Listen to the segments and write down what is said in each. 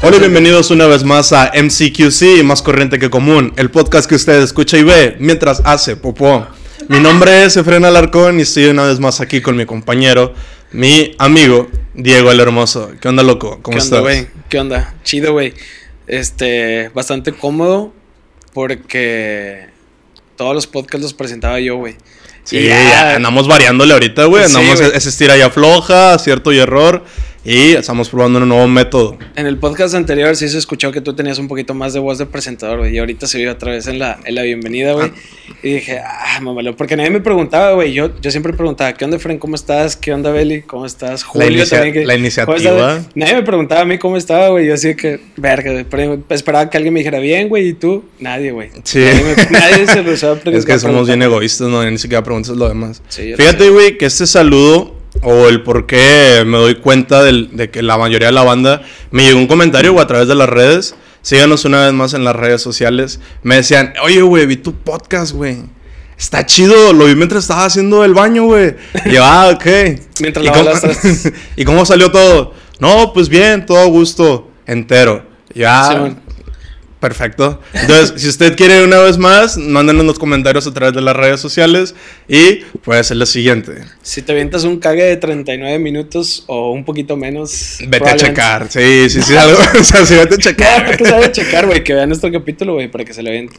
Hola y bienvenidos una vez más a MCQC, más corriente que común, el podcast que usted escucha y ve mientras hace popó. Mi nombre es Efren Alarcón y estoy una vez más aquí con mi compañero, mi amigo Diego el Hermoso. ¿Qué onda, loco? ¿Cómo ¿Qué estás? onda? ¿Qué onda? Chido, güey. Este, bastante cómodo porque todos los podcasts los presentaba yo, güey. Sí, ya andamos variándole ahorita, güey. Sí, Andamos güey. ese estira y afloja, acierto y error. Y estamos probando un nuevo método. En el podcast anterior sí se escuchó que tú tenías un poquito más de voz de presentador, güey. Y ahorita se vio otra vez en la, en la bienvenida, güey. Y dije, ah, mamalo. Porque nadie me preguntaba, güey. Yo, yo siempre preguntaba, ¿qué onda, Fren? ¿Cómo estás? ¿Qué onda, Beli? ¿Cómo estás? Julio inicia- también. que- la ¿cómo iniciativa. Nadie me preguntaba a mí cómo estaba, güey. Yo así que, verga, güey. Pero esperaba que alguien me dijera, bien, güey. ¿Y tú? Nadie, güey. Sí. Nadie, me- nadie se lo usaba Es que somos bien egoístas, no, ni siquiera preguntas lo demás. Sí, Fíjate, güey, que este saludo o el por qué me doy cuenta del- de que la mayoría de la banda me llegó un comentario güey, a través de las redes. Síganos una vez más en las redes sociales. Me decían, oye, güey, vi tu podcast, güey. Está chido, lo vi mientras estaba haciendo el baño, güey. Y yo, ah, ok. Mientras ¿Y cómo. ¿Y cómo salió todo? No, pues bien, todo a gusto, entero. Ya. Perfecto. Entonces, si usted quiere una vez más, mándenos los comentarios a través de las redes sociales y puede ser lo siguiente. Si te avientas un cague de 39 minutos o un poquito menos. Vete a checar. Sí, sí, sí, algo. O sea, sí, vete a checar. porque sabe checar, güey, que vean nuestro capítulo, güey, para que se le vean.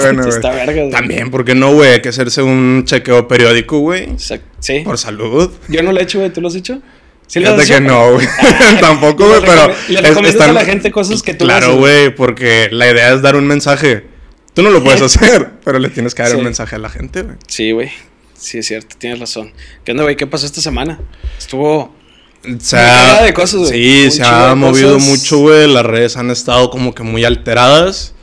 bueno, güey. Está verga, güey. También, ¿por qué no, güey? Hay que hacerse un chequeo periódico, güey. Sí. Por salud. Yo no lo he hecho, güey, ¿tú lo has hecho? ¿Sí has que no, güey. Tampoco, Le güey, pero. Le recomiendas están- a la gente cosas que tú Claro, güey, porque la idea es dar un mensaje. Tú no lo puedes hacer, pero le tienes que dar Sí. un mensaje a la gente, güey. Sí, güey. Sí, es cierto, tienes razón. ¿Qué onda, güey? ¿Qué pasó esta semana? Estuvo. Se Una de cosas, güey. Sí, se ha movido cosas. mucho, güey. Las redes han estado como que muy alteradas.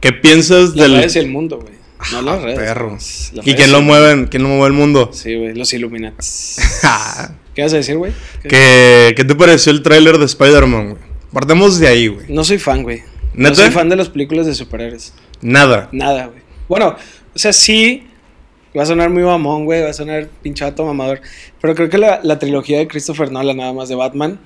¿Qué piensas Las del redes y el mundo, güey. No las redes. perro? las ¿Y redes quién lo el mueve? ¿Quién lo mueve el mundo. Sí, güey, los Illuminati. ¿Qué vas a decir, güey? ¿Qué- ¿Qué, ¿Qué te pareció el tráiler de Spider-Man, güey? Partemos de ahí, güey. No soy fan, güey. No soy fan de las películas de superhéroes. Nada. Nada, güey. Bueno, o sea, sí. Va a sonar muy mamón, güey. Va a sonar pinchato mamador. Pero creo que la, la trilogía de Christopher Nolan, nada más de Batman.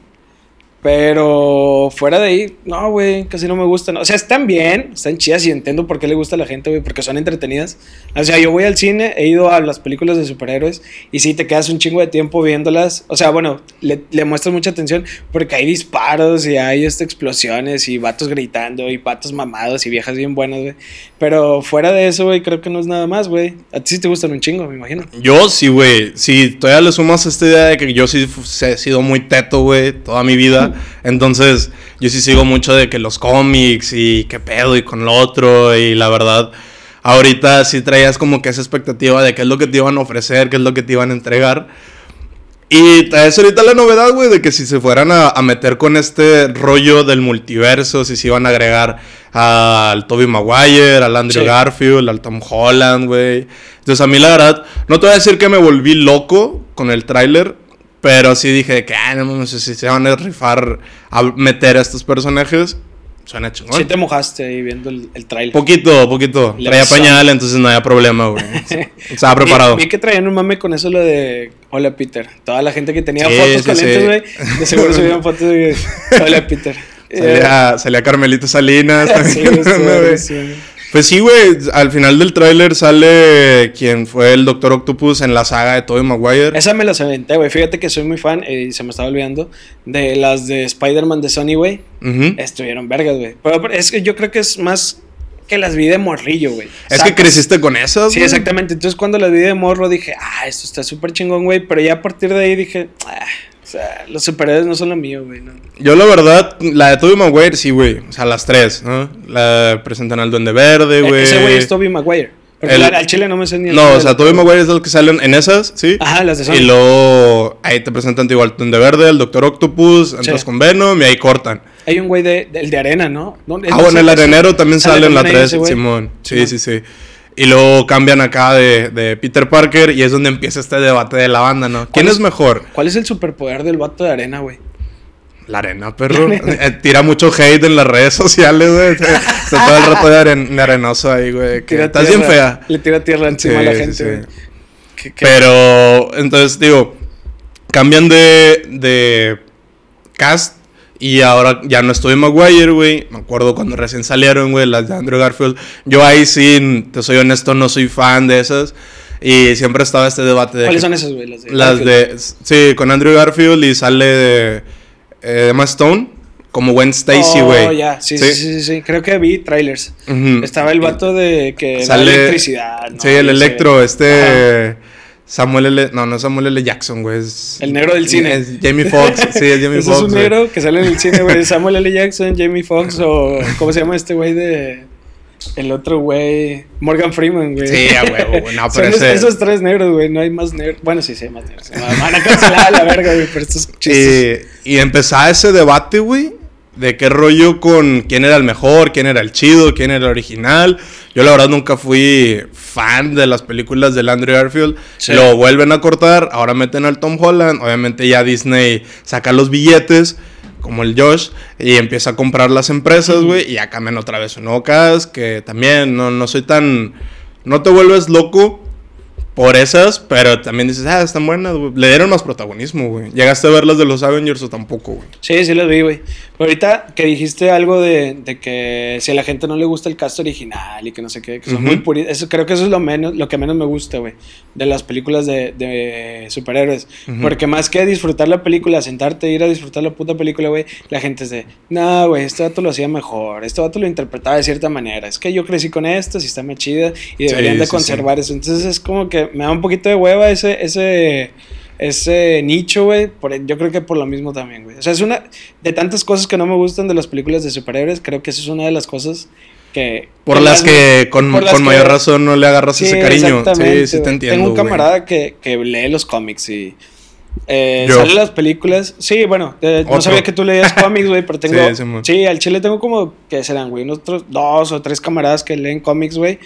Pero fuera de ahí, no, güey, casi no me gustan. O sea, están bien, están chidas y entiendo por qué le gusta a la gente, güey, porque son entretenidas. O sea, yo voy al cine, he ido a las películas de superhéroes y sí, te quedas un chingo de tiempo viéndolas. O sea, bueno, le, le muestras mucha atención porque hay disparos y hay este, explosiones y vatos gritando y patos mamados y viejas bien buenas, güey. Pero fuera de eso, güey, creo que no es nada más, güey. A ti sí te gustan un chingo, me imagino. Yo sí, güey. Si todavía le sumas esta idea de que yo sí he sido muy teto, güey, toda mi vida. Entonces, yo sí sigo mucho de que los cómics y qué pedo y con lo otro. Y la verdad, ahorita sí traías como que esa expectativa de qué es lo que te iban a ofrecer, qué es lo que te iban a entregar. Y traes ahorita la novedad, güey, de que si se fueran a, a meter con este rollo del multiverso, si se iban a agregar al Toby Maguire, al Andrew Sí. Garfield, al Tom Holland, güey. Entonces a mí la verdad, no te voy a decir que me volví loco con el tráiler, pero sí dije que, ah, no sé si se van a rifar a meter a estos personajes. Suena chingón. Sí te mojaste ahí viendo el, el trailer. Poquito, poquito. Le Traía pañal, entonces no había problema, güey. Estaba preparado. Vi, vi que traían un mame con eso lo de Hola Peter. Toda la gente que tenía Sí, fotos sí, con sí. lentes, güey, de seguro subían fotos de Hola Peter. Salía, salía Carmelita Salinas. Sí, güey. buenísimo. Pues sí, güey. Al final del tráiler sale quien fue el Doctor Octopus en la saga de Tobey Maguire. Esa me las aventé, güey. Fíjate que soy muy fan eh, y se me estaba olvidando de las de Spider-Man de Sony, güey. Estuvieron vergas, güey. Pero es que yo creo que es más que las vi de morrillo, güey. Es que creciste con esas, Sí, güey. exactamente. Entonces cuando las vi de morro dije, ah, esto está súper chingón, güey. Pero ya a partir de ahí dije, ah, sea, los superhéroes no son lo mío, güey. No. Yo la verdad, la de Tobey Maguire, sí, güey. O sea, las tres, ¿no? La presentan al Duende Verde, güey. E-, Ese güey es Tobey Maguire. Porque El- al chile no me sé ni el No, o sea, Tobey Maguire es el que salen en esas, ¿sí? Ajá, las de Sony. Y luego ahí te presentan igual al Duende Verde, el Doctor Octopus, entras Sí. con Venom y ahí cortan. Hay un güey de, del de arena, ¿no? Ah, bueno, el arenero también sale, en la también ahí 3, ese güey. Simón. Sí, Simón. sí, sí. Y luego cambian acá de, de Peter Parker y es donde empieza este debate de la banda, ¿no? ¿Quién ¿Cuál es es- mejor? ¿Cuál es el superpoder del vato de arena, güey? La arena, perro. Eh, tira mucho hate en las redes sociales, güey. Está está todo el rato de, aren- de arenoso ahí, güey. Que estás bien fea. Le tira tierra encima a la gente, sí, güey. sí. ¿Qué- qué? Pero, entonces, digo, cambian de, de cast y ahora ya no estoy en Maguire, güey. Me acuerdo cuando recién salieron, güey, las de Andrew Garfield. Yo ahí sí, te soy honesto, no soy fan de esas. Y siempre estaba este debate de... ¿Cuáles que- son esas, güey? Las de. Las Garfield. de... Sí, con Andrew Garfield y sale de, eh, Emma Stone como Gwen Stacy, Oh, güey. ya, sí, sí, sí, sí. Creo que vi trailers. Estaba el vato de que Sale- electricidad. Sí, el electro, este... Samuel L. No, no es Samuel L. Jackson, güey. Es, El negro del cine. Es Jamie Foxx. Sí, es Jamie Foxx. es un güey. negro que sale en el cine, güey. Samuel L. Jackson, Jamie Foxx o. ¿Cómo se llama este güey de.? El otro güey. Morgan Freeman, güey. Sí, a huevo, güey. No, Son pero ese- esos tres negros, güey. No hay más negros. Bueno, sí, sí, hay más negros. Me van a cancelar a la verga, güey, por estos chistes. Y, y empezaba ese debate, güey, de qué rollo con quién era el mejor, quién era el chido, quién era el original. Yo la verdad nunca fui fan de las películas del Andrew Garfield. Sí. Lo vuelven a cortar, ahora meten al Tom Holland. Obviamente ya Disney saca los billetes, como el Josh, y empieza a comprar las empresas, güey, y ya cambian otra vez un nuevo cast, que también no, no soy tan... No te vuelves loco por esas, pero también dices, ah, están buenas, güey. Le dieron más protagonismo, güey. ¿Llegaste a ver las de los Avengers o tampoco, güey? Sí, sí los vi, güey. Pero ahorita que dijiste algo de, de que si a la gente no le gusta el cast original y que no sé qué, que son muy puristas. Eso, creo que eso es lo menos, lo que menos me gusta, güey, de las películas de, de superhéroes. Ujú. Porque más que disfrutar la película, sentarte, ir a disfrutar la puta película, güey, la gente es de, no, güey, este vato lo hacía mejor, este vato lo interpretaba de cierta manera. Es que yo crecí con esto, si está más chida y deberían Sí, de sí, conservar eso. Entonces es como que me da un poquito de hueva ese, ese, ese nicho, güey. Yo creo que por lo mismo también, güey. O sea, es una de tantas cosas que no me gustan de las películas de superhéroes. Creo que eso es una de las cosas que. Por que las que con, por las con que- mayor razón no le agarras Sí, ese cariño. Sí, sí te entiendo. Tengo un camarada que, que lee los cómics y. Eh, sale las películas. Sí, bueno, eh, no sabía que tú leías cómics, güey, pero tengo. Sí, sí, al chile tengo como, ¿qué serán, güey? Unos dos o tres camaradas que leen cómics, güey.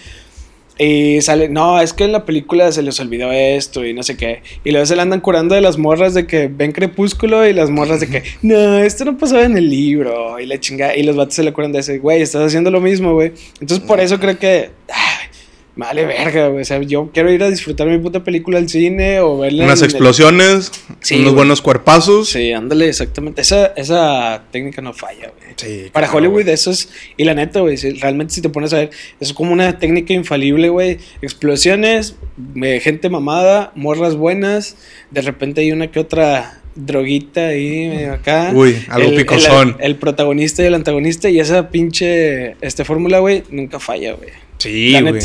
Y sale, no, es que en la película se les olvidó esto y no sé qué. Y luego se le andan curando de las morras de que ven Crepúsculo y las morras de que, no, esto no pasaba en el libro. Y la chingada. Y los vatos se le curan de ese, güey, estás haciendo lo mismo, güey. Entonces por eso creo que, ay, vale verga, güey. O sea, yo quiero ir a disfrutar mi puta película al cine o verla. Unas en el- explosiones, Sí, unos güey. buenos cuerpazos. Sí, ándale, exactamente. Esa, esa técnica no falla, güey. Sí, Para claro, Hollywood eso es, y la neta, güey, si- realmente si te pones a ver, es como una técnica infalible, güey. Explosiones, eh, gente mamada, morras buenas, de repente hay una que otra droguita ahí medio acá. Uy, algo El- el- picosón. El, protagonista y el antagonista y esa pinche este fórmula, güey, nunca falla, güey. Sí, güey.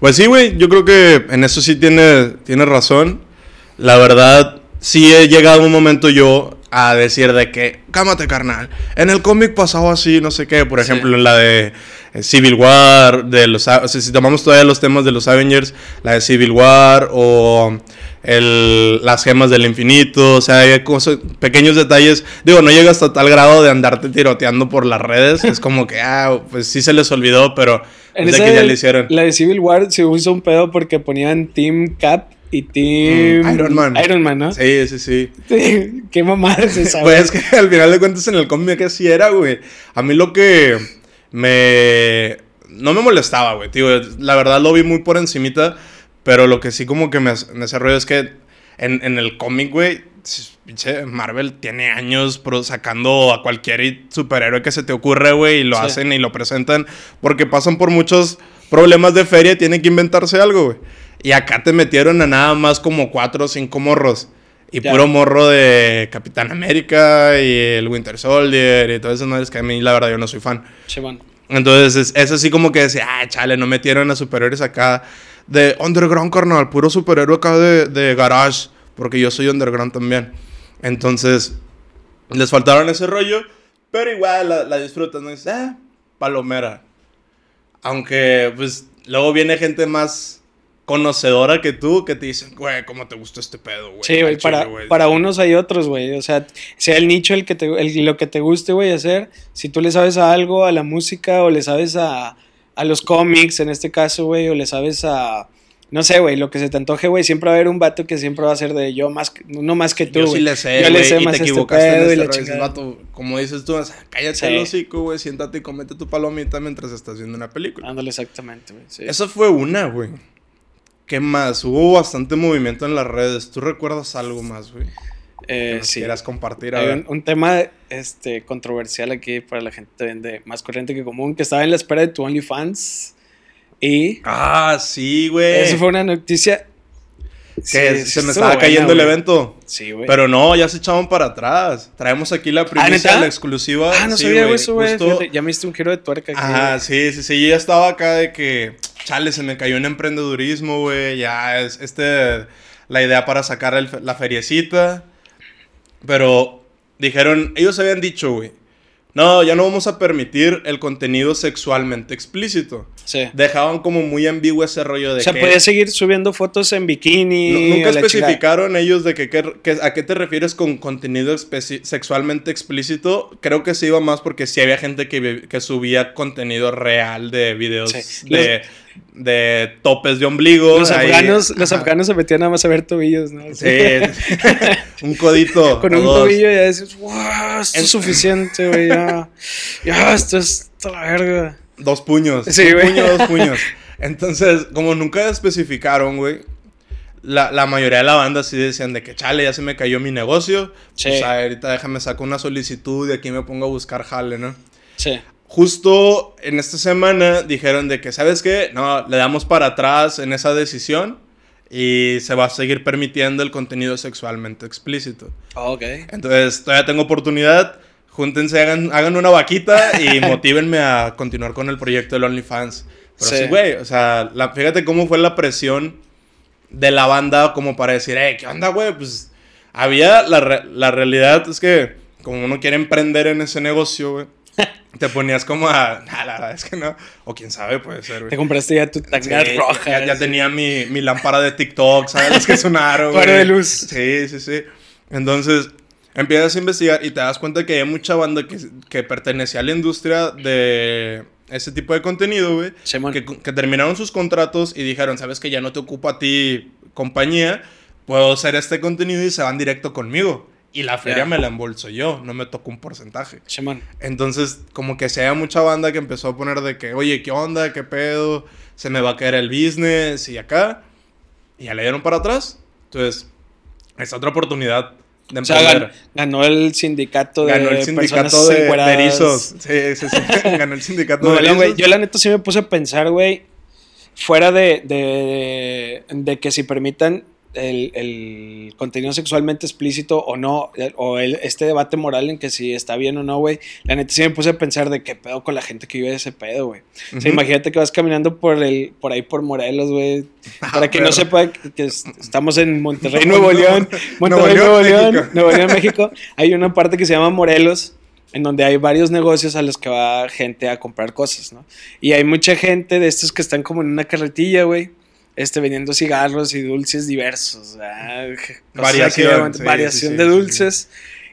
Pues sí, güey. Yo creo que en eso sí tiene, tiene razón. La verdad, sí he llegado un momento yo a decir de que, cámate, carnal. En el cómic pasaba así, no sé qué. Por Sí. ejemplo, en la de eh, Civil War, de los, A- o sea, si tomamos todavía los temas de los Avengers, la de Civil War o el, las gemas del infinito, o sea, hay cosas, pequeños detalles. Digo, no llega hasta tal grado de andarte tiroteando por las redes. es como que, ah, pues sí se les olvidó, pero En esa que ya le hicieron. La de Civil War se hizo un pedo porque ponían Team Cap y Team Mm, Iron Man. Iron Man, ¿no? Sí, sí, sí. Qué mamada es esa, Pues es que al final de cuentas en el cómic así era, güey. A mí lo que me... No me molestaba, güey. Tío, la verdad lo vi muy por encimita. Pero lo que sí como que me, me hace ruido es que en, en el cómic, güey... Pinche Marvel tiene años pro- sacando a cualquier superhéroe que se te ocurre, güey, y lo Sí. hacen y lo presentan porque pasan por muchos problemas de feria y tienen que inventarse algo, güey. Y acá te metieron a nada más como cuatro o cinco morros. Y Ya. puro morro de Capitán América y el Winter Soldier y todas esas madres que a mí la verdad yo no soy fan. Entonces es, es así como que decía, ah, chale, no metieron a superhéroes acá de underground, carnal, puro superhéroe acá de, de garage, porque yo soy underground también. Entonces les faltaron ese rollo, pero igual la, la disfrutas, ¿no? Dices, ah, palomera. Aunque, pues, luego viene gente más conocedora que tú que te dicen, güey, ¿cómo te gustó este pedo, güey? Sí, güey, para, chile, güey". para unos hay otros, güey. O sea, sea el nicho el que te, el- lo que te guste, güey, hacer. Si tú le sabes a algo, a la música, o le sabes a, a los cómics, en este caso, güey, o le sabes a. No sé, güey, lo que se te antoje, güey. Siempre va a haber un vato que siempre va a ser de yo más no más que tú, Yo sí le sé, Yo le sé y más te este equivocaste pedo en y este la vato, como dices tú, o sea, cállate Sí. el hocico, güey, siéntate y comete tu palomita mientras estás viendo una película. Ándale, exactamente, güey. sí. Esa fue una, güey. ¿Qué más? Hubo bastante movimiento en las redes. ¿Tú recuerdas algo más, güey? Eh, que sí. quieras compartir. Hay un, un tema este, controversial aquí para la gente de más corriente que común, que estaba en la espera de tu OnlyFans. Y Ah, sí, güey. eso fue una noticia. Que Sí, se me estaba buena, cayendo el evento. Sí, güey. Pero no, ya se echaban para atrás. Traemos aquí la primicia, ¿neta? la exclusiva. ah, no Sí, sabía güey, eso, güey. justo- Ya me diste un giro de tuerca. aquí, Ah, sí, sí, sí. Yo ya estaba acá de que, chale, se me cayó en emprendedurismo, güey. Ya es este, la idea para sacar el la feriecita. Pero dijeron, ellos habían dicho, güey, no, ya no vamos a permitir el contenido sexualmente explícito. Sí. Dejaban como muy ambiguo ese rollo de O sea, que... podías seguir subiendo fotos en bikini. Nu- Nunca especificaron ellos de que, que- que- a qué te refieres con contenido sexualmente explícito. Creo que se iba más porque sí había gente que, que subía contenido real de videos Sí. de, de topes de ombligo. Los ahí. afganos, los afganos se metían nada más a ver tobillos, ¿no? Sí, un codito. Con un dos. tobillo ya dices, wow, esto es suficiente, güey, ya. Ya, esto es toda la verga. Dos puños. Sí, un puño, dos puños. Entonces, como nunca especificaron, güey. La, la mayoría de la banda sí decían de que chale, ya se me cayó mi negocio. Sí. Pues ahorita déjame saco una solicitud y aquí me pongo a buscar jale, ¿no? Sí. Justo en esta semana dijeron de que, ¿sabes qué? No, le damos para atrás en esa decisión y se va a seguir permitiendo el contenido sexualmente explícito. Ok. Entonces, todavía tengo oportunidad. Júntense, hagan, hagan una vaquita y motívenme a continuar con el proyecto del OnlyFans. Pero Sí. sí, güey, o sea, la- fíjate cómo fue la presión de la banda como para decir, hey, ¿qué onda, güey? Pues había, la, re- la realidad es que como uno quiere emprender en ese negocio, güey, te ponías como a, "Nah, la verdad es que no, o quién sabe, puede ser, Te güey. compraste ya tu tanga Sí, roja. Ya, ya tenía mi, mi lámpara de TikTok, ¿sabes? Las que sonaron, Faro güey. de luz. Sí, sí, sí. Entonces, empiezas a investigar y te das cuenta que hay mucha banda que, que pertenecía a la industria de ese tipo de contenido, güey. Que, que terminaron sus contratos y dijeron, ¿sabes que ya no te ocupa a ti compañía? Puedo hacer este contenido y se van directo conmigo. Y la feria Ya. me la embolso yo, no me toca un porcentaje. Simón. Entonces, como que se había mucha banda que empezó a poner de que, oye, ¿qué onda? ¿Qué pedo? Se me va a caer el business y acá. Y ya le dieron para atrás. Entonces, es otra oportunidad de O sea, gan- ganó el sindicato de Ganó el sindicato personas de, de erizos. Sí, sí, sí. Ganó el sindicato No, de erizos. yo la neta sí me puse a pensar, güey, fuera de, de, de que si permitan el, el contenido sexualmente explícito o no, el- o el, este debate moral en que si está bien o no, güey, la neta sí me puse a pensar de qué pedo con la gente que vive ese pedo, güey. O sea, Ujú. imagínate que vas caminando por el por ahí por Morelos, güey. Para que no sepa que, que es- estamos en Monterrey, No, Nuevo León. Nuevo Monterrey, León, Nuevo León, México. Nuevo León, México. Hay una parte que se llama Morelos, en donde hay varios negocios a los que va gente a comprar cosas, ¿no? Y hay mucha gente de estos que están como en una carretilla, güey. Este, vendiendo cigarros y dulces diversos. ah, Variación, sí, variación sí, de sí, sí, dulces.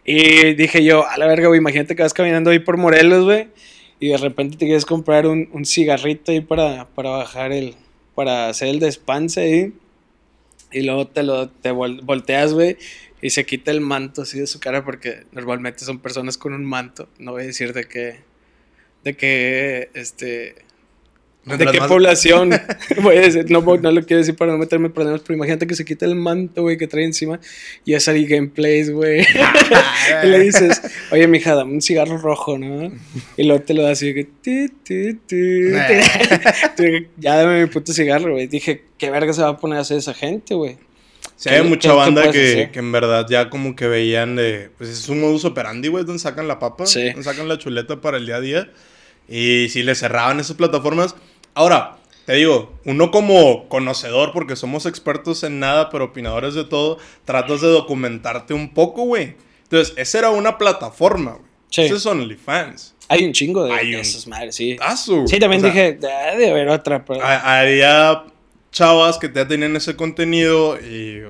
Y dije yo, a la verga, güey, imagínate que vas caminando ahí por Morelos, güey. Y de repente te quieres comprar un, un cigarrito ahí para, para bajar el. para hacer el despanse ahí. Y luego te lo te vol- volteas, güey. Y se quita el manto así de su cara porque normalmente son personas con un manto. No voy a decir de qué. De qué. Este. ¿De qué más- población? Voy a decir, no, no lo quiero decir para no meterme en problemas, pero imagínate que se quita el manto, güey, que trae encima y es ahí gameplays, güey. y le dices, oye, mija, dame un cigarro rojo, ¿no? Y luego te lo das y que... ti, ti, ti, ya dame mi puto cigarro, güey. Dije, ¿qué verga se va a poner a hacer esa gente, güey? Sí, hay ¿Qué- mucha banda que, que en verdad ya como que veían de... Pues es un modus operandi, güey, donde sacan la papa. Sí. Donde sacan la chuleta para el día a día. Y si le cerraban esas plataformas... Ahora, te digo, uno como conocedor, porque somos expertos en nada, pero opinadores de todo, tratas de documentarte un poco, güey. Entonces, esa era una plataforma, güey. Sí. Ese es OnlyFans. Hay un chingo de, de un- esas madres, sí. Tazo. Sí, también O sea, dije, "Ah, debe haber otra, pero... ha- Había chavas que ya tenían ese contenido y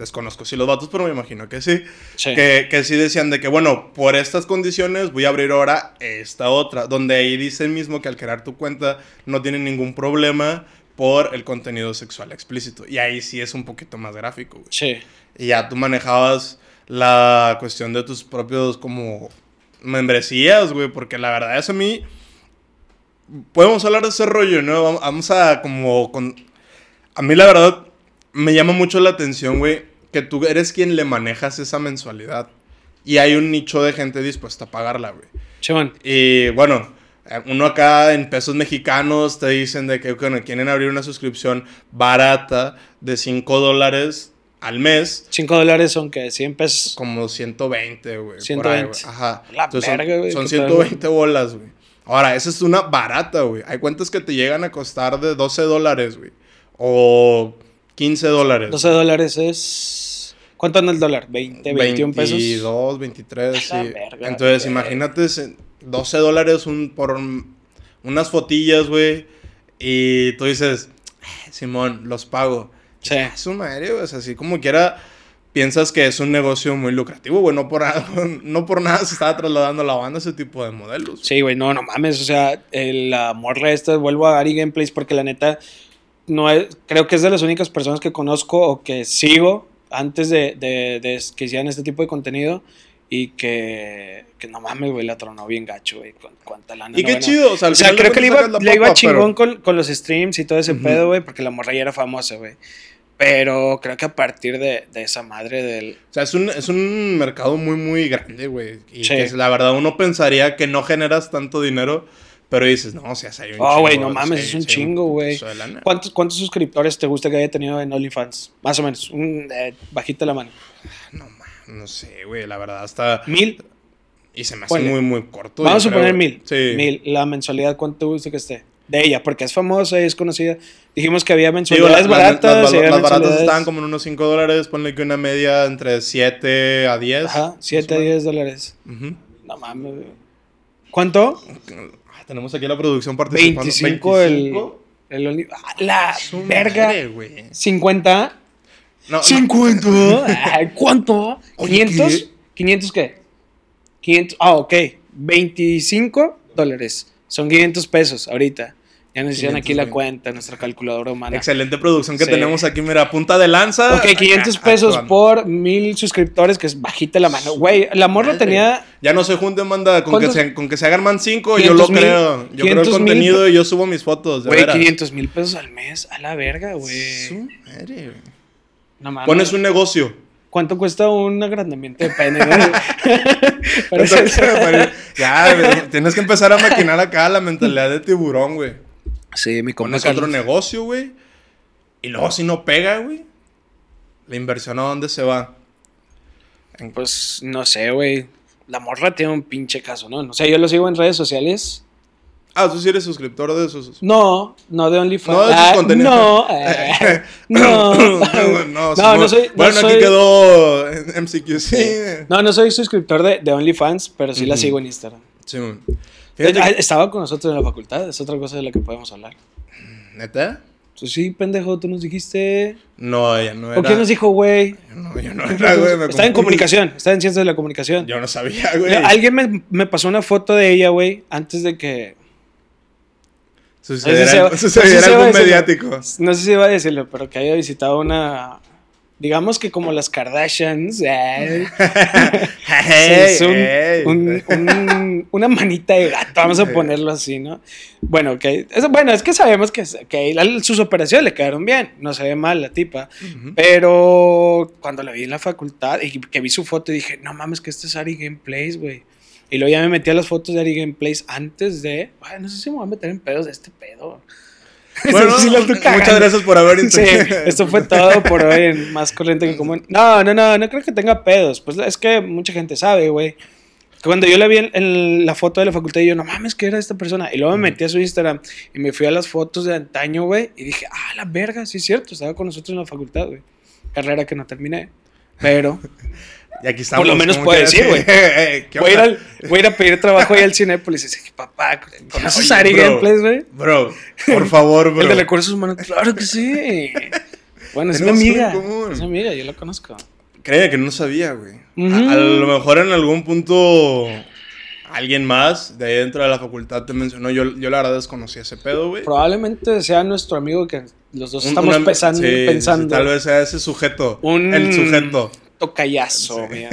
desconozco si los vatos, pero me imagino que sí. Sí. Que, que sí decían de que, bueno, por estas condiciones voy a abrir ahora esta otra, donde ahí dice mismo que al crear tu cuenta no tiene ningún problema por el contenido sexual explícito. Y ahí sí es un poquito más gráfico, güey. Sí. Y ya tú manejabas la cuestión de tus propios como membresías, güey, porque la verdad eso a mí podemos hablar de ese rollo, ¿no? Vamos- Vamos a como con A mí la verdad me llama mucho la atención, güey, que tú eres quien le manejas esa mensualidad. Y hay un nicho de gente dispuesta a pagarla, güey. Chimón. Y bueno, eh, uno acá en pesos mexicanos te dicen de que bueno, quieren abrir una suscripción barata de 5 dólares al mes. 5 dólares son que 100 pesos. Como 120, güey. por ahí, 120. güey. Ajá. La Entonces, son- verga, güey, Son, pedo. 120 bolas, güey. Ahora, esa es una barata, güey. Hay cuentas que te llegan a costar de 12 dólares, güey. O 15 dólares. 12 dólares es. ¿Cuánto anda el dólar? 20, 21 pesos. 22, 23, A la sí. verga, Entonces, güey. imagínate se- 12 dólares un, por un- unas fotillas, güey. Y tú dices, "Eh, Simón, los pago. Sí. Ah, Es un madre, güey. O sea, así como quiera, piensas que es un negocio muy lucrativo, güey. No por, no por nada se estaba trasladando la banda a ese tipo de modelos. Sí, güey, no, no mames. O sea, el- la morra esta, vuelvo a Gary Gameplays porque la neta, no es, creo que es de las únicas personas que conozco o que sigo antes de, de- de que hicieran este tipo de contenido y que, que no mames, güey, la tronó bien gacho, güey, con cuánta lana. Y no, qué bueno. chido, o sea, O creo que le iba, le iba chingón pero- con, con los streams y todo ese pedo, güey, porque la morra ya era famosa, güey. Pero creo que a partir de, de esa madre del... O sea, es un, es un mercado muy, muy grande, güey. Y Sí. que la verdad uno pensaría que no generas tanto dinero, pero dices, no, o sea, hay un Oh, güey, chingo, no mames, sí, es un sí, chingo, güey. ¿Cuántos, ¿Cuántos suscriptores te gusta que haya tenido en OnlyFans? Más o menos, un, eh, bajita la mano. No, ma- no sé, güey, la verdad está... ¿Mil? Y se me hace muy, muy corto. Vamos a poner mil. Sí. Mil. La mensualidad, ¿cuánto te gusta que esté? De ella, porque es famosa y es conocida. Dijimos que había Digo, mensualidades las, las- baratas. las- las baratas estaban como en unos 5 dólares, ponle que una media entre 7 a 10. Ajá, 7 a 10 dólares. Ujú. No mames, güey. ¿Cuánto? Tenemos aquí la producción participando. 25 el, el Only- ¡Ah, La verga. madre, güey. 50. No, no. 50. Ay, ¿Cuánto? Oye, ¿500? ¿500 qué? 500. Ah, ok. 25 dólares. Son 500 pesos ahorita. Ya nos hicieron aquí la 500, cuenta, nuestra calculadora humana. Excelente producción que Sí. tenemos aquí, mira, punta de lanza. Ok, 500 Acá, pesos actuando. por mil suscriptores, que es bajita la mano. Güey, la morra Madre. tenía. Ya no se junten, manda, con que, se, con que se hagan man 5, yo lo 500 mil, creo. Yo creo el 500 mil contenido y yo subo mis fotos, Güey, veras. 500 mil pesos al mes. A la verga, Su güey. madre, güey. No mames. Pones un negocio. ¿Cuánto cuesta un agrandamiento de pene, Entonces, ya, güey, tienes que empezar a maquinar acá la mentalidad de tiburón, güey. Sí, mi compa Pones otro negocio, güey. Y luego si no pega, güey. La inversión a dónde se va. Pues no sé, güey. La morra tiene un pinche caso, ¿no? O sea, yo lo sigo en redes sociales. Ah, tú sí eres suscriptor de esos. No, no de OnlyFans. No de sus Ah, contenidos. No, eh, no. no, No, sí, no soy- no Bueno, aquí soy- quedó en MCQ. Sí. No, no soy suscriptor de, de OnlyFans, pero sí la sigo en Instagram. Sí, Eh, ah, Estaba con nosotros en la facultad, es otra cosa de la que podemos hablar. ¿Neta? Pues sí, pendejo, tú nos dijiste. No, ya no era. ¿O quién nos dijo, güey? No, yo no era, güey. Está en comunicación, está en ciencias de la comunicación. Yo no sabía, güey. Alguien me, me pasó una foto de ella, güey, antes de que. Sucediera, No sé si se va- sucediera no sé si se va a algún decirlo. mediático. No sé si iba a decirlo, pero que haya visitado una. Digamos que como las Kardashians. eh, es un- una manita de gato, vamos a ponerlo así, ¿no? Bueno, que eso- bueno, es que sabemos que, que sus operaciones le quedaron bien, no se ve mal la tipa, pero cuando la vi en la facultad y que vi su foto dije, no mames, que este es Ari Gameplays, güey. Y luego ya me metí a las fotos de Ari Gameplays antes de, no sé si me voy a meter en pedos de este pedo. Bueno, Sí, estoy muchas gracias por haber Sí, esto fue todo por hoy en Más Corriente que Común. No, no, no, no creo que tenga pedos. Pues es que mucha gente sabe, güey. Cuando yo la vi en, en la foto de la facultad, yo, no mames, que era esta persona. Y luego me metí a su Instagram y me fui a las fotos de antaño, güey. Y dije, ah, la verga, sí es cierto, estaba con nosotros en la facultad, güey. Carrera que no terminé. Pero Y aquí estamos. Por lo menos puede decir, güey. ¿Qué voy a, ir voy a ir a pedir trabajo ahí al Cinépolis. Y dice, papá, ¿conoces Ari. Gameplays, güey? Bro, por favor, bro. El de recursos humanos, claro que sí. Bueno, es mi Tenemos amiga. común. Es mi amiga, yo la conozco. Créeme que no sabía, güey. A, a lo mejor en algún punto alguien más de ahí dentro de la facultad te mencionó. Yo, yo la verdad desconocí ese pedo, güey. Probablemente sea nuestro amigo que los dos Un- estamos una- pensando, sí, sí, pensando. tal vez sea ese sujeto. Un- El sujeto. Tocayazo, Sí.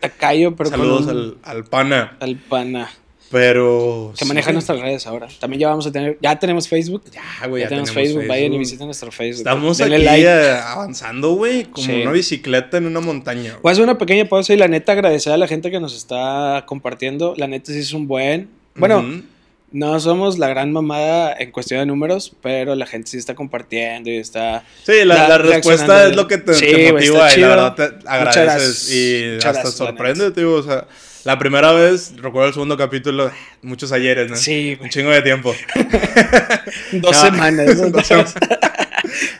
Tacayo, pero Saludos con al, un- al pana. al pana. Pero. Que maneja nuestras redes ahora. También ya vamos a tener. Ya tenemos Facebook. Ya, güey, ya, tenemos, Facebook. Vayan y visiten nuestro Facebook. Estamos Denle aquí like. avanzando, güey, como Sí. una bicicleta en una montaña. Voy a hacer una pequeña pausa y la neta agradecer a la gente que nos está compartiendo. La neta sí es un buen. Bueno. No somos la gran mamada en cuestión de números, pero la gente sí está compartiendo y está. Sí, la, la- respuesta es lo que te, Sí, te motiva y la verdad te agradeces y Muchas hasta sorprende, tío. O sea, la primera vez, recuerdo el segundo capítulo, muchos ayeres, ¿no? Sí, Un güey. chingo de tiempo. Dos semanas. Dos semanas.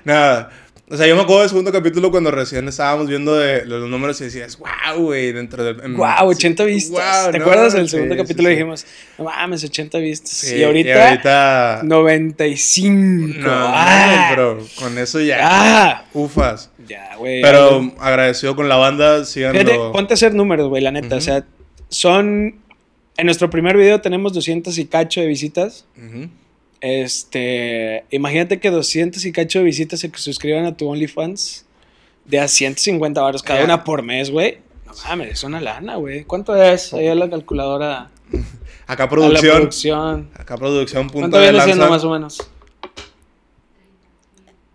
Nada. O sea, yo me acuerdo del segundo capítulo cuando recién estábamos viendo de, los números y decías, wow, güey, dentro del... en- Guau, sí, 80 vistas. guau, ¿Te no, acuerdas? En el sí, segundo sí, capítulo sí. dijimos, no mames, 80 vistas. Sí, y ahorita, ahorita- 95. No, ah, no, pero con eso ya. ah, Ufas. ya, güey. Pero agradecido con la banda, síganlo. Fíjate, ponte a hacer números, güey, la neta. O sea, son. En nuestro primer video tenemos 200 y cacho de visitas. Ujú. Este. Imagínate que 200 y cacho de visitas se suscriban a tu OnlyFans de a 150 baros cada una por mes, güey. No mames, es una lana, güey. ¿Cuánto es? Ahí a la calculadora. Acá producción. producción. Acá producción, punto ¿Cuánto viene siendo más o menos?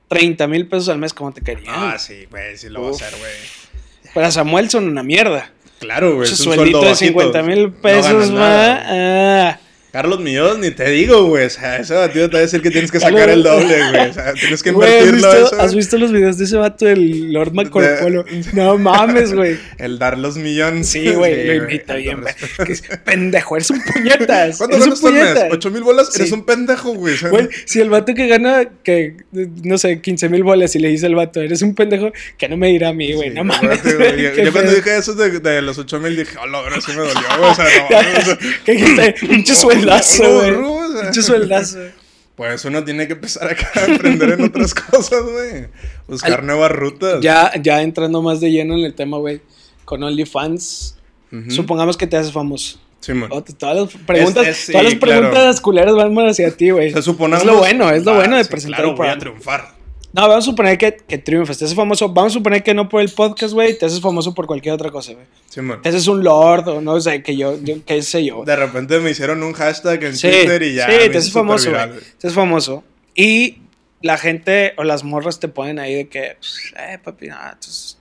30 mil pesos al mes, como te querían. Ah, sí, güey, sí lo va a Uf. hacer, güey. Para Samuel son una mierda. Claro, güey. Su es sueldito de bajito. 50 mil No pesos, ma. nada. Ah. Carlos Millón, ni te digo, güey. O sea, ese batido te va a decir que tienes que sacar el doble, güey. O sea, tienes que Güey, ¿has invertirlo visto, eso. ¿Has visto los videos de ese vato del Lord Marco De- Polo? No mames, güey. El dar los millones. Sí, güey, lo imita bien, güey. Pendejo, eres un puñetas. ¿Cuánto ganas mes? puñetas. ¿Ocho mil bolas? Sí. Eres un pendejo, güey. Güey, si el vato que gana, que no sé, 15 mil bolas y le dice al vato, eres un pendejo, que no me dirá a mí, güey, sí, no mames. Yo, cuando dije eso de, de los ocho mil dije, hola, ahora sí me dolió, güey. O sea, no, ¿Qué dijiste? Pinche sueldazo, güey. Pinche sueldazo. Pues uno tiene que empezar acá a aprender en otras cosas, güey. Buscar Al- nuevas rutas. Ya, ya entrando más de lleno en el tema, güey, con OnlyFans, supongamos que te haces famoso. Sí, man. Oh, Todas las preguntas, Es- es- sí, todas las claro. preguntas culeras van hacia ti, güey. O sea, suponamos- Es lo bueno, es lo Ah, bueno de sí, presentar Claro, el voy a programa. triunfar. No, vamos a suponer que, que triunfas, te haces famoso. Vamos a suponer que no por el podcast, güey, te haces famoso por cualquier otra cosa, güey. Sí, man. Te haces un lord o no sé, que yo, yo qué sé yo. De repente me hicieron un hashtag en Sí, Twitter y ya. sí, te haces famoso, güey. Te haces famoso. Y la gente o las morras te ponen ahí de que, pues, eh, papi, no, entonces,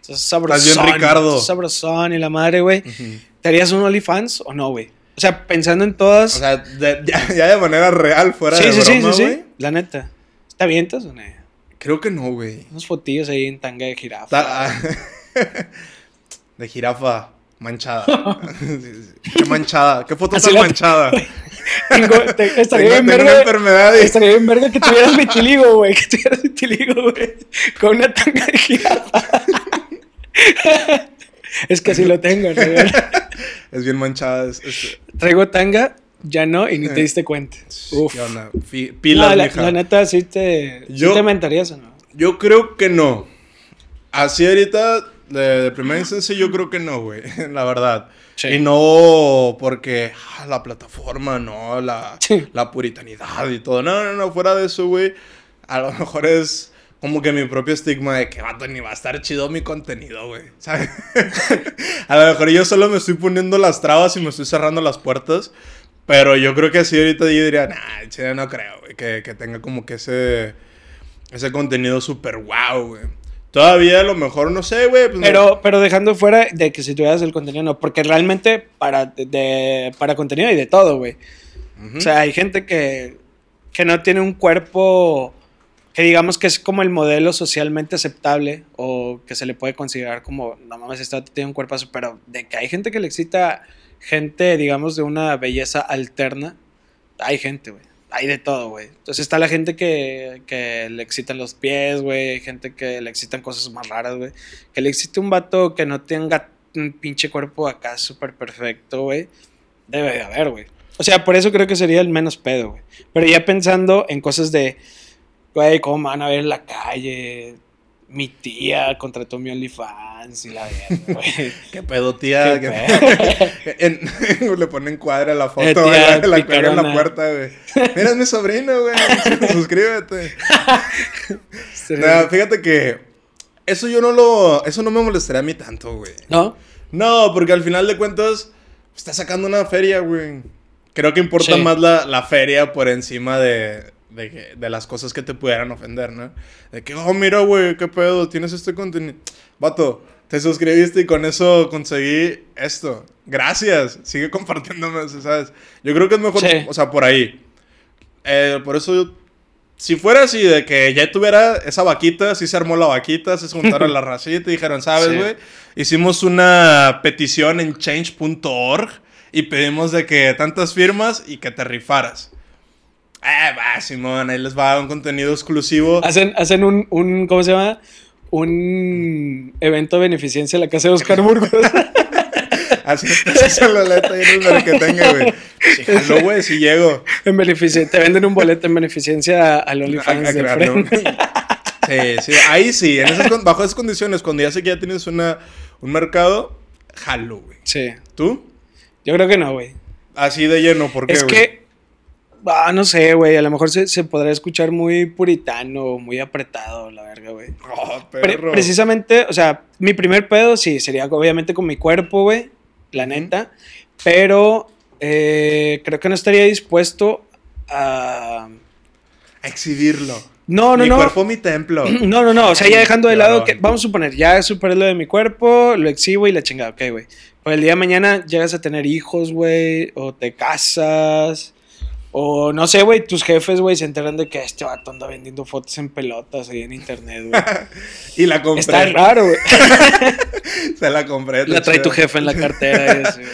entonces sabrosón. Estás bien Ricardo. estás sabrosón y la madre, güey. Ujú. ¿Te harías un OnlyFans o no, güey? O sea, pensando en todas. O sea, de- ya, ya de manera real, fuera sí, de sí, sí, broma, sí, güey. sí. La neta. ¿Te avientas o no? Creo que no, güey. Unos fotillos ahí en tanga de jirafa. De jirafa manchada. Qué manchada. Qué foto Así tan manchada. Tengo, te- estaría Tengo, bien tengo verga. enfermedad y... Estaría bien verga que tuvieras vitiligo, güey. Que tuvieras vitiligo, güey. Con una tanga de jirafa. es que así lo tengo, güey. Es bien manchada. es- es- Traigo tanga, ya no, y ni te diste cuenta. Uf. ¿Qué onda? Pilas, No, la, la neta, sí te, sí Yo- te mentarías o no. Yo creo que no. Así ahorita, de, de primera instancia, yo creo que no, güey. La verdad. Sí. Y no porque ah, la plataforma, no, la, Sí. la puritanidad y todo. No, no, no, fuera de eso, güey. A lo mejor es como que mi propio estigma de que vato ni va a estar chido mi contenido, güey. ¿Sabes? a lo mejor yo solo me estoy poniendo las trabas y me estoy cerrando las puertas. Pero yo creo que así ahorita yo diría, nah, no creo, güey. Que, que tenga como que ese, ese contenido súper wow, güey. Todavía a lo mejor, no sé, güey. pues, no- Pero, pero dejando fuera de que si tuvieras el contenido, no. Porque realmente para, de- para contenido hay de todo, güey. O sea, hay gente que, que no tiene un cuerpo que digamos que es como el modelo socialmente aceptable o que se le puede considerar como, no mames, vato tiene un cuerpazo, pero de que hay gente que le excita gente, digamos, de una belleza alterna, hay gente, güey. Hay de todo, güey. Entonces está la gente que, que le excitan los pies, güey. Gente que le excitan cosas más raras, güey. Que le excite un vato que no tenga un pinche cuerpo acá súper perfecto, güey. Debe de haber, güey. O sea, por eso creo que sería el menos pedo, güey. Pero ya pensando en cosas de, güey, cómo van a ver en la calle. Mi tía contrató mi OnlyFans y la verga, güey. ¿Qué pedo, tía? Qué ¿Qué- En- le ponen cuadra a la foto, Eh, güey, tía, la, la cuelga en la puerta, güey. Mira, es mi sobrino, güey. Suscríbete. Fíjate que eso yo no lo... Eso no me molestaría a mí tanto, güey. ¿No? No, porque al final de cuentas, está sacando una feria, güey. Creo que importa Sí. más la, la feria por encima de, de, que- de las cosas que te pudieran ofender, ¿no? De que, oh, mira, güey, qué pedo, tienes este contenido. Vato, te suscribiste y con eso conseguí esto. Gracias, sigue compartiéndome, ¿sabes? Yo creo que es mejor, Sí. o sea, por ahí. Eh, por eso yo- si fuera así, de que ya tuviera esa vaquita, sí se armó la vaquita, se juntaron la racita y dijeron, ¿sabes, Sí. güey? Hicimos una petición en change.org y pedimos de que tantas firmas y que te rifaras. Eh, va, Simón, ahí les va un contenido exclusivo. Hacen, hacen un, un, ¿cómo se llama? Un evento de beneficencia en la casa de Oscar Burgos. Así empiezas la letra y número que tenga, güey. Jalo, güey, si llego. en beneficencia. Te venden un boleto en beneficencia al OnlyFans a de crear, ¿no? frente. Sí, sí, ahí sí, en esas, con- bajo esas condiciones, cuando ya sé que ya tienes una, un mercado, jalo, güey. Sí. ¿Tú? Yo creo que no, güey. Así de lleno, ¿por qué, Es que. Ah, no sé, güey. A lo mejor se, se podrá escuchar muy puritano, muy apretado, la verga, güey. Oh, Pre- precisamente, o sea, mi primer pedo sí sería obviamente con mi cuerpo, güey. La neta. Pero eh, creo que no estaría dispuesto a. A exhibirlo. No, no, mi no. cuerpo, mi templo. No, no, no. O sea, ya dejando de lado que. Vamos a suponer, ya superé lo de mi cuerpo, lo exhibo y la chingada, ok, güey. Pero el día de mañana llegas a tener hijos, güey, o te casas. O no sé, güey, tus jefes, güey, se enteran de que este vato anda vendiendo fotos en pelotas ahí en internet, güey. Y la compré. Está raro, güey. Se la compré. La trae tu jefe en la cartera. güey.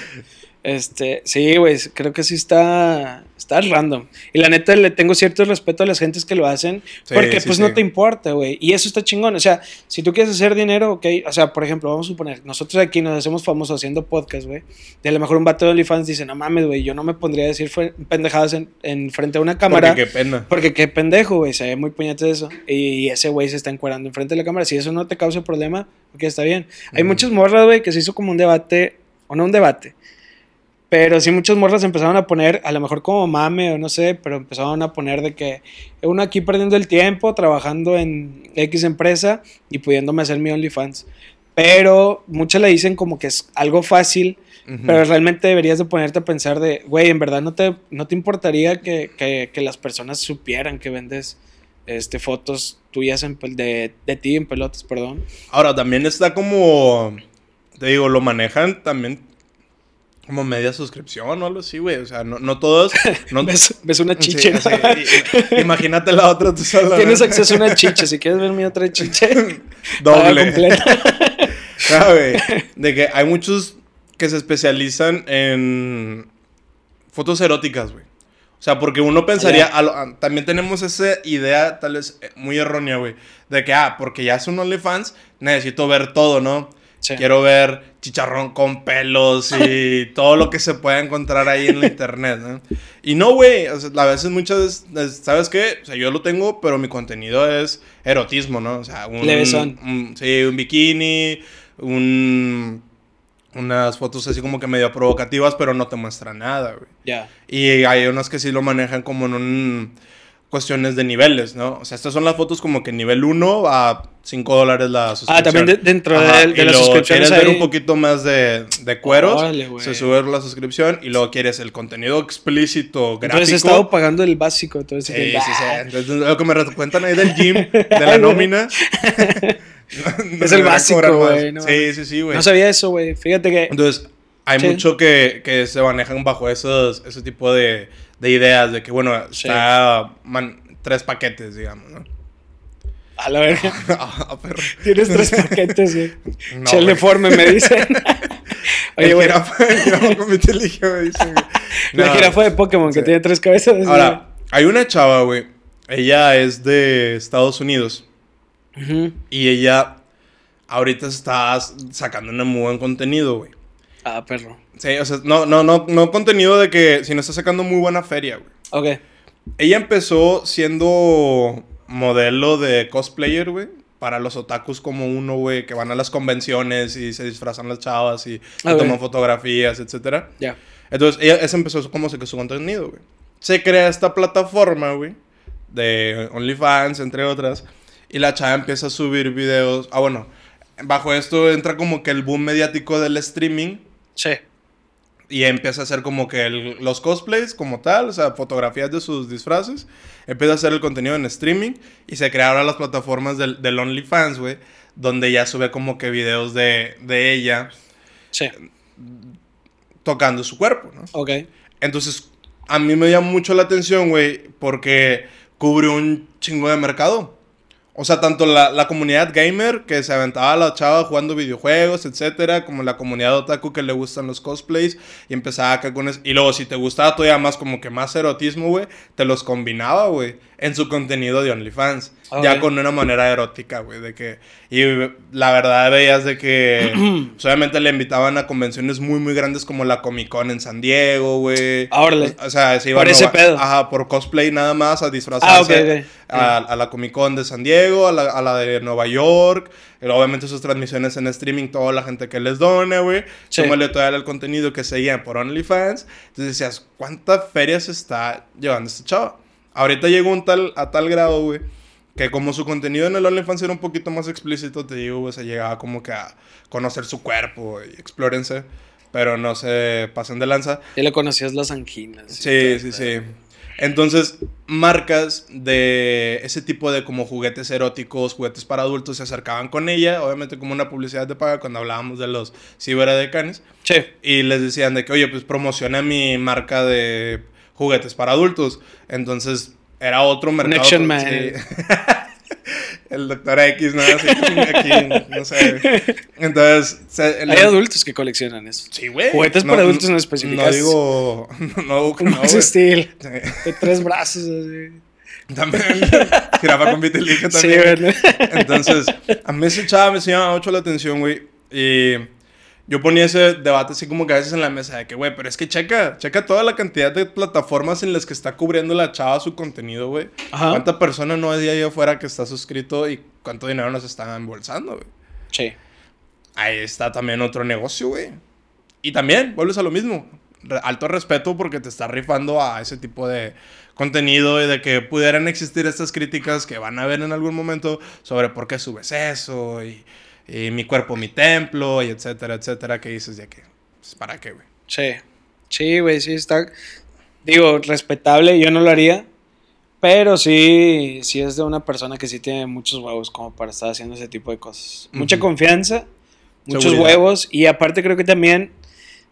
Este, sí, güey, creo que sí está, está random. Y la neta le tengo cierto respeto a las gentes que lo hacen, Sí, porque sí, pues sí. no te importa, güey. Y eso está chingón. O sea, si tú quieres hacer dinero, ok. O sea, por ejemplo, vamos a suponer, nosotros aquí nos hacemos famosos haciendo podcast, güey. Y a lo mejor un vato de OnlyFans dice, no mames, güey, yo no me pondría a decir pendejadas en, en frente a una cámara. Porque qué pena. Porque qué pendejo, güey, se ve muy puñete eso. Y ese güey se está encuadrando enfrente de la cámara. Si eso no te causa problema, ok, está bien. Hay Ujú. muchas morras, güey, que se hizo como un debate, o no un debate. Pero sí muchas morras empezaron a poner, a lo mejor como mame o no sé, pero empezaron a poner de que uno aquí perdiendo el tiempo, trabajando en X empresa y pudiéndome hacer mi OnlyFans. Pero muchas le dicen como que es algo fácil, Ujú. pero realmente deberías de ponerte a pensar de, güey, en verdad no te, no te importaría que, que- que las personas supieran que vendes este, fotos tuyas en de, de ti en pelotas, perdón. Ahora, también está como. Te digo, lo manejan también como media suscripción o algo así, güey. O sea, no, no todos. No, ¿Ves, ves una chiche? sí, y- imagínate la otra tú sola. Tienes acceso a una chiche. Si quieres ver mi otra chiche, Doble. Ah, güey, De que hay muchos que se especializan en fotos eróticas, güey. O sea, porque uno pensaría, Ya. a lo- a- también tenemos esa idea tal vez eh, muy errónea, güey, de que, ah, porque ya es un OnlyFans, necesito ver todo, ¿no? Sí. Quiero ver chicharrón con pelos y todo lo que se pueda encontrar ahí en la internet, ¿no? Y no, güey, o sea, a veces muchas veces, ¿sabes qué? O sea, yo lo tengo, pero mi contenido es erotismo, ¿no? O sea, un... Levesón. un- sí, un bikini, un... Unas fotos así como que medio provocativas, pero no te muestran nada, güey. Ya. Y hay unas que sí lo manejan como en un... Cuestiones de niveles, ¿no? O sea, estas son las fotos como que nivel 1 a 5 dólares la suscripción. Ah, también de- dentro Ajá, de, de y las luego quieres ver un poquito más de, de cueros, Órale, se sube la suscripción y luego quieres el contenido explícito, gráfico. Entonces he estado pagando el básico. Entonces, Sí, sí, sí. Ah, Entonces, lo que me cuentan ahí del gym, de la nómina. no Es el básico, güey, no sí, sí, sí, güey. No sabía eso, güey. Fíjate que. Entonces, hay Sí. mucho que, que se manejan bajo esos, ese tipo de, de ideas, de que, bueno, está man- tres paquetes, digamos, ¿no? A la verga. Ah, perro. Tienes tres paquetes, güey. No, Chel deforme, me dicen. Oye, el güey. jirafa, el jirafa con vitiligo, me dicen, güey. La jirafa de Pokémon que tiene tres cabezas. Ahora, hay una chava, güey. Ella es de Estados Unidos. Ujú. Y ella ahorita está sacando un muy buen contenido, güey. Ah, perro. Sí, o sea, no, no, no, no contenido de que, sino está sacando muy buena feria, güey. Ok. Ella empezó siendo modelo de cosplayer, güey. Para los otakus como uno, güey, que van a las convenciones y se disfrazan las chavas y Ah, toman fotografías, etcétera. Ya. Entonces, ella, ese empezó como se que su contenido, güey. Se crea esta plataforma, güey, de OnlyFans, entre otras, y la chava empieza a subir videos. Ah, bueno, bajo esto entra como que el boom mediático del streaming, Sí. y empieza a hacer como que el- los cosplays como tal, o sea, fotografías de sus disfraces. Empieza a hacer el contenido en streaming y se crearon las plataformas del, del OnlyFans, güey, donde ya sube como que videos de, de ella Sí. tocando su cuerpo, ¿no? Ok. Entonces, a mí me llama mucho la atención, güey, porque cubre un chingo de mercado. O sea, tanto la, la comunidad gamer que se aventaba a la chava jugando videojuegos, etcétera, como la comunidad otaku que le gustan los cosplays y empezaba acá con eso. Y luego, si te gustaba todavía más, como que más erotismo, güey, te los combinaba, güey, en su contenido de OnlyFans. Ya con una manera erótica, güey, de que. Y la verdad veías de que. pues, obviamente le invitaban a convenciones muy, muy grandes como la Comic Con en San Diego, güey. Ah, órale. O sea, se iba Por ese pedo. Ajá, por cosplay nada más a disfrazarse. Ah, ok, ok. A, a la Comic Con de San Diego, a la, a la de Nueva York. y obviamente sus transmisiones en streaming, toda la gente que les done, güey. Sí. Súmale todo el contenido que seguían por OnlyFans. Entonces decías, ¿cuánta feria se está llevando este chavo? Ahorita llegó un tal, a tal grado, güey, que como su contenido en el OnlyFans era un poquito más explícito, te digo, güey, se llegaba como que a conocer su cuerpo y explórense. Pero no se pasen de lanza. Ya le conocías las anginas. Sí, sí, el sí. Entonces, marcas de ese tipo de como juguetes eróticos, juguetes para adultos, se acercaban con ella, obviamente como una publicidad de paga cuando hablábamos de los ciberedecanes, Sí. y les decían de que, oye, pues promociona mi marca de juguetes para adultos. Entonces, era otro mercado. Sí. Man. El doctor X, ¿no? Así, aquí, no sé. Entonces, se- el- Hay adultos que coleccionan eso. Sí, güey. Juguetes para adultos no especificas. No digo. No, no, güey. Steel. Sí. De tres brazos. Así. También. Jirafa con vitiligo Sí, también. güey. Entonces, a mí ese chava me llama mucho la atención, güey. Y yo ponía ese debate así como que a veces en la mesa de que, güey, pero es que checa, checa toda la cantidad de plataformas en las que está cubriendo la chava su contenido, güey. ¿Cuánta persona no hay ahí afuera que está suscrito y cuánto dinero nos están embolsando, güey? Sí. Ahí está también otro negocio, güey. Y también, vuelves a lo mismo. Alto respeto porque te está rifando a ese tipo de contenido y de que pudieran existir estas críticas que van a haber en algún momento sobre por qué subes eso y, y mi cuerpo, mi templo y etcétera, etcétera, que dices de que, pues, ¿para qué, güey? Sí. Sí, güey, sí está. Digo, respetable, yo no lo haría. Pero sí, sí es de una persona que sí tiene muchos huevos como para estar haciendo ese tipo de cosas. Mucha Ujú. confianza, muchos Seguridad. huevos. Y aparte creo que también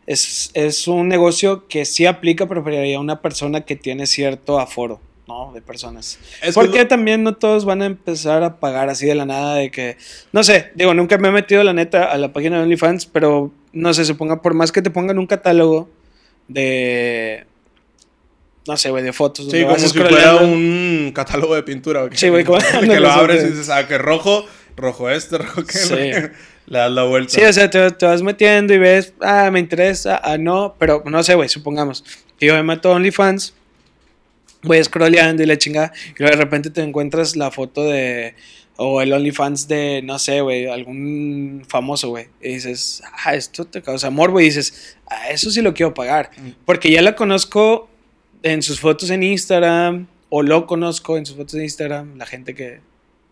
es, es un negocio que sí aplica, pero para una persona que tiene cierto aforo, ¿no? De personas. Es Porque lo- también no todos van a empezar a pagar así de la nada de que, no sé, digo, nunca me he metido la neta a la página de OnlyFans, pero no sé, se ponga, por más que te pongan un catálogo de, no sé, güey, de fotos. Sí, como si fuera un catálogo de pintura. güey. Sí, güey, como- que lo abres y dices, ah, que rojo, rojo este, rojo que Sí. Le das la vuelta. Sí, o sea, te, te vas metiendo y ves, ah, me interesa, ah, no, pero no sé, güey, supongamos que yo me meto a OnlyFans, voy scrolleando y la chingada, y luego de repente te encuentras la foto de, o el OnlyFans de, no sé, güey, algún famoso, güey, y dices, ah, esto te causa amor, güey, y dices, ah, eso sí lo quiero pagar, Mm. porque ya la conozco en sus fotos en Instagram, o lo conozco en sus fotos de Instagram, la gente que...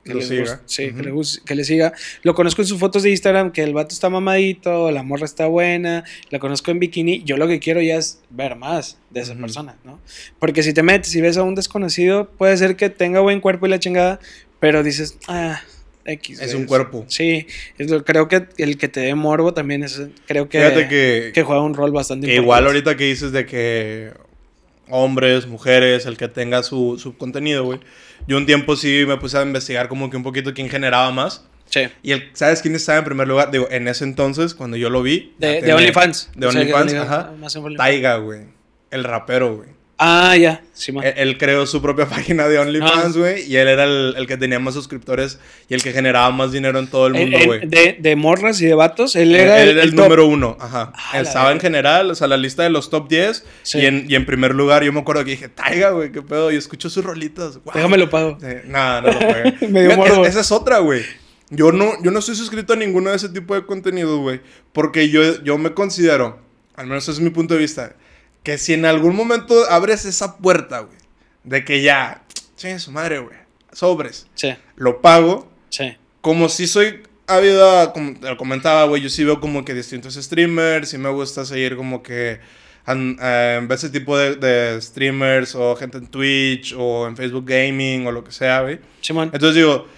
que les siga. sí, que, le que le siga. Lo conozco en sus fotos de Instagram, que el vato está mamadito, la morra está buena, la conozco en bikini. Yo lo que quiero ya es ver más de esa Ujú. persona, ¿no? Porque si te metes y ves a un desconocido, puede ser que tenga buen cuerpo y la chingada, pero dices, ah, X. Es un cuerpo. Sí, lo- creo que el que te dé morbo también es, creo que, que, que juega un rol bastante importante. igual ahorita que dices de que hombres, mujeres, el que tenga su, su contenido, güey. Yo un tiempo sí me puse a investigar como que un poquito quién generaba más. Sí, Y el, ¿sabes quién estaba en primer lugar? Digo, en ese entonces, cuando yo lo vi. de, OnlyFans. De O sea, que OnlyFans, OnlyFans- ajá. Taiga, güey. El rapero, güey. Ah, ya, sí, man. Él, él creó su propia página de OnlyFans, Ah. güey. Y él era el, el que tenía más suscriptores y el que generaba más dinero en todo el En- mundo, en- güey. de, de morras y de vatos, él Él era el, el, el número uno, ajá. Ah, estaba en general, o sea, la lista de los top 10. Sí. Y, en, y en primer lugar, yo me acuerdo que dije, Taiga, güey, qué pedo. Y escucho sus rolitas. guau. Déjame lo pago. Eh, no, no lo pagué. Me dio morbo. Esa es otra, güey. Yo no, yo no estoy suscrito a ninguno de ese tipo de contenidos, güey. Porque yo, yo me considero, al menos ese es mi punto de vista, que si en algún momento abres esa puerta, güey, de que ya, che, su madre, güey, sobres, Sí, lo pago, sí. como si soy ha habido, como te lo comentaba, güey, yo sí veo como que distintos streamers, y me gusta seguir como que eh, en de ese tipo de, de streamers o gente en Twitch o en Facebook Gaming o lo que sea, güey. Simón. Entonces digo,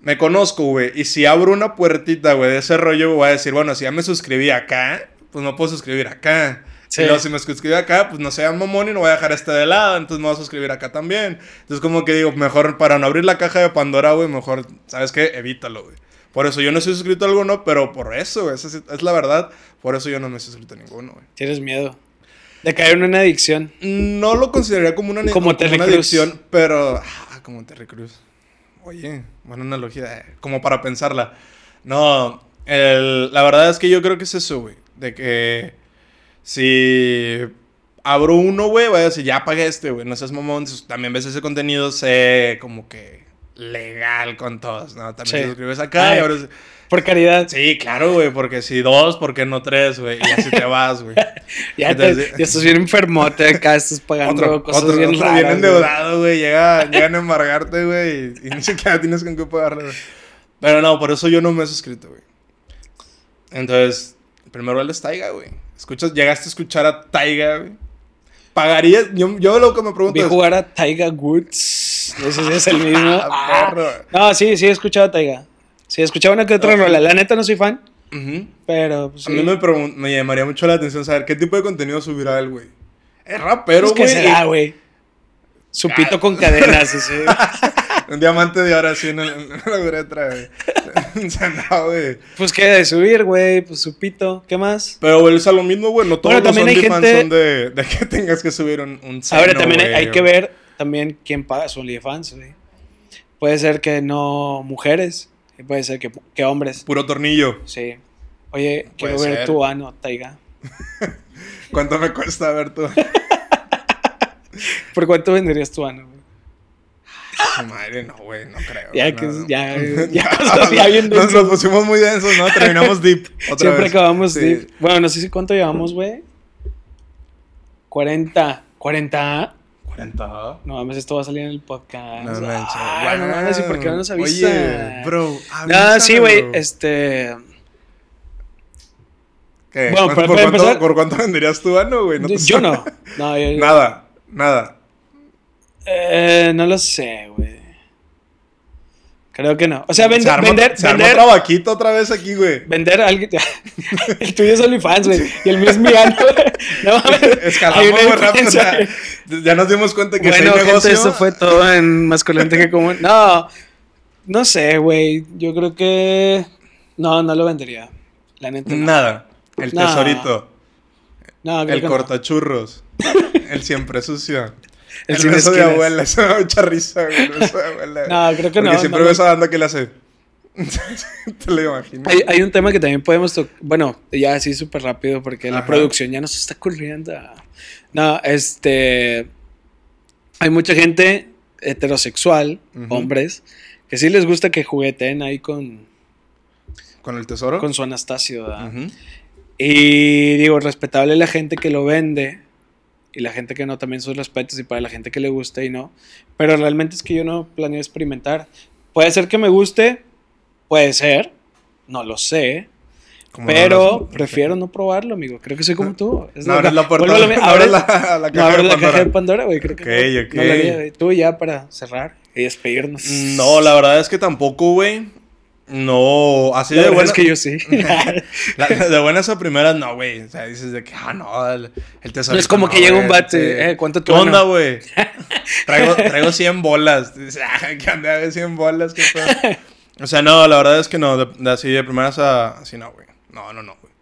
me conozco, güey, y si abro una puertita, güey, de ese rollo, voy a decir, bueno, si ya me suscribí acá, pues no puedo suscribir acá. Sí. Y luego, si me suscribí acá, pues no sean mamón y no voy a dejar este de lado, entonces me voy a suscribir acá también. Entonces, como que digo, mejor para no abrir la caja de Pandora, güey, mejor, ¿sabes qué? Evítalo, güey. Por eso yo no soy suscrito a alguno, pero por eso, güey, esa es, la verdad. Por eso yo no me he suscrito a ninguno, güey. Tienes miedo de caer en una adicción. No lo consideraría como una, Como Terry una adicción, pero. Ah, como Terry Cruz. Oye, buena analogía, eh, como para pensarla. No, el- la verdad es que yo creo que es eso, güey. De que si abro uno, güey, voy a decir, ya pagué este, güey. No seas mamón. También ves ese contenido, sé como que legal con todos, ¿no? También Sí. te suscribes acá Ay. y ahora. Por caridad. Sí, claro, güey, porque si dos, ¿por qué no tres, güey? Y así te vas, güey. Ya, te- ya estás bien enfermote acá, estás pagando Otro, cosas otro, bien otro raras. bien endeudado, güey. Llega, llegan a embargarte, güey. Y, y ni siquiera tienes con qué pagarle, güey. Pero no, por eso yo no me he suscrito, güey. Entonces, primero él es Taiga, güey. Escuchas, llegaste a escuchar a Taiga, güey. ¿Pagarías? Yo, yo lo que me pregunto Vi es... jugar a Taiga Woods. No sé si es el mismo. Ah, Ah. perro. No, sí, sí he escuchado a Taiga. Sí, he escuchado una que otra Ok. rola. La neta no soy fan, pero pues, A sí. mí me, me llamaría mucho la atención saber qué tipo de contenido subirá él, güey. Es rapero, Pues, ¿Qué güey. será, güey? Su pito con cadenas, así. Un diamante de oro así en, el- en la uretra, güey. no. Pues qué de subir, güey, pues su pito. ¿Qué más? Pero güey, es a lo mismo, güey. No todos Bueno, los también hay OnlyFans gente- son de, de que tengas que subir un, un Ahora seno, también hay, que ver también quién paga su OnlyFans, güey. Puede ser que no mujeres, puede ser que, que hombres. Puro tornillo. Sí. Oye, quiero ver ser. tu ano, Taiga. ¿Cuánto me cuesta ver tú? ¿Por cuánto venderías tu ano, madre, no, güey, no creo. Ya no, que- no. ya- ya cosas ya bien nos, nos pusimos muy densos, ¿no? Terminamos deep. Otra Siempre vez. acabamos Sí. deep. Bueno, no sé si cuánto llevamos, güey. 40. 40. 40. No mames, esto va a salir en el podcast. No manches. Ah, no mames, ¿y por qué no nos avisa? Oye, bro. No, sí, güey. Este. ¿Qué? Bueno, ¿Por, pero por cuánto, empezar- ¿Por cuánto venderías tu ano, güey? te yo sabes. no. No, yo- Nada, nada. Eh, no lo sé, güey. Creo que no. O sea, vende- se arma, vender. se vender, otra vaquita otra vez aquí, güey. vender a alguien. el tuyo es OnlyFans, güey. Y el mío es mi. No mames. Escalamos rápido. o sea, ya nos dimos cuenta que Bueno, gente, negocio. eso fue todo en masculente que común. No, no sé, güey. Yo creo que. No, no lo vendería. La neta. No, Nada. El No. tesorito. no El cortachurros. el siempre sucio. El El, beso de abuela. Eso me da mucha risa, güey. El beso de abuela. No, creo que Porque no, siempre no, ves no. a banda que le hace. Te lo imagino. Hay, hay un tema que también podemos tocar. Bueno, ya así súper rápido porque la producción ya nos está corriendo. No, este. Hay mucha gente heterosexual, hombres, que sí les gusta que jugueteen ahí con, ¿Con el tesoro? con su Anastasio. ¿verdad? Y digo, respetable la gente que lo vende y la gente que no, también sus respetos y para la gente que le guste y no. Pero realmente es que yo no planeo experimentar. Puede ser que me guste, puede ser, no lo sé, Como pero no, prefiero no probarlo, amigo. Creo que soy como tú. Es No abres la puerta. Vuelvo a no abres la, la no caja abres de la caja Pandora. de Pandora, güey. Creo que no, Ok, ok. no haría, güey. Tú ya para cerrar y despedirnos. No, la verdad es que tampoco, güey. No, así La de verdad buena. es que yo sí. La- de buenas a primeras, no, güey. O sea, dices de que, ah, no, el, el tesoro. No es como que llega un bate, eh, ¿cuánto ¿Qué tu onda, güey? Traigo, traigo 100 bolas. Dices, ah, ¿qué onda, güey? 100 bolas, qué? O sea, no, la verdad es que no. De, de así de primeras a. Así no, güey. No, no, no, güey.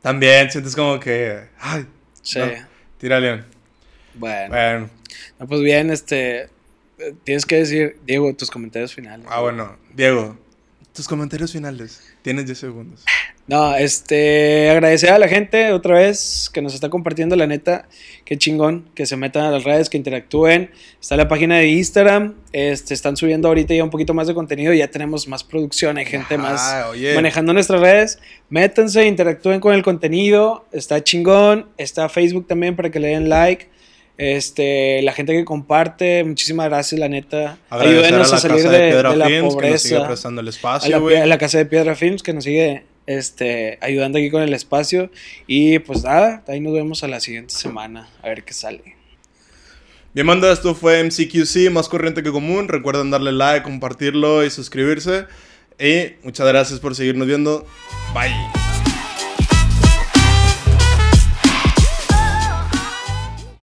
También sientes como que. Ay, Sí. no, tira león. Bueno. Bueno, No, pues bien, este. eh, Tienes que decir, Diego, tus comentarios finales. ah, bueno. Diego, tus comentarios finales. Tienes 10 segundos. No, este. Agradecer a la gente otra vez que nos está compartiendo, la neta. Qué chingón. Que se metan a las redes, que interactúen. Está la página de Instagram. Este, están subiendo ahorita ya un poquito más de contenido. Ya tenemos más producción. Hay gente más oye. manejando nuestras redes. Métanse, interactúen con el contenido. Está chingón. Está Facebook también para que le den like. Este, la gente que comparte, muchísimas gracias, la neta. Agradecer Ayúdenos a salir Casa de, de de la Films, que nos pobreza. el A espacio, la, a la casa de Piedra Films que nos sigue este, ayudando aquí con el espacio. Y pues nada, ahí nos vemos a la siguiente semana. A ver qué sale. Bien, manda, esto fue MCQC, más corriente que común. Recuerden darle like, compartirlo y suscribirse. Y muchas gracias por seguirnos viendo. Bye.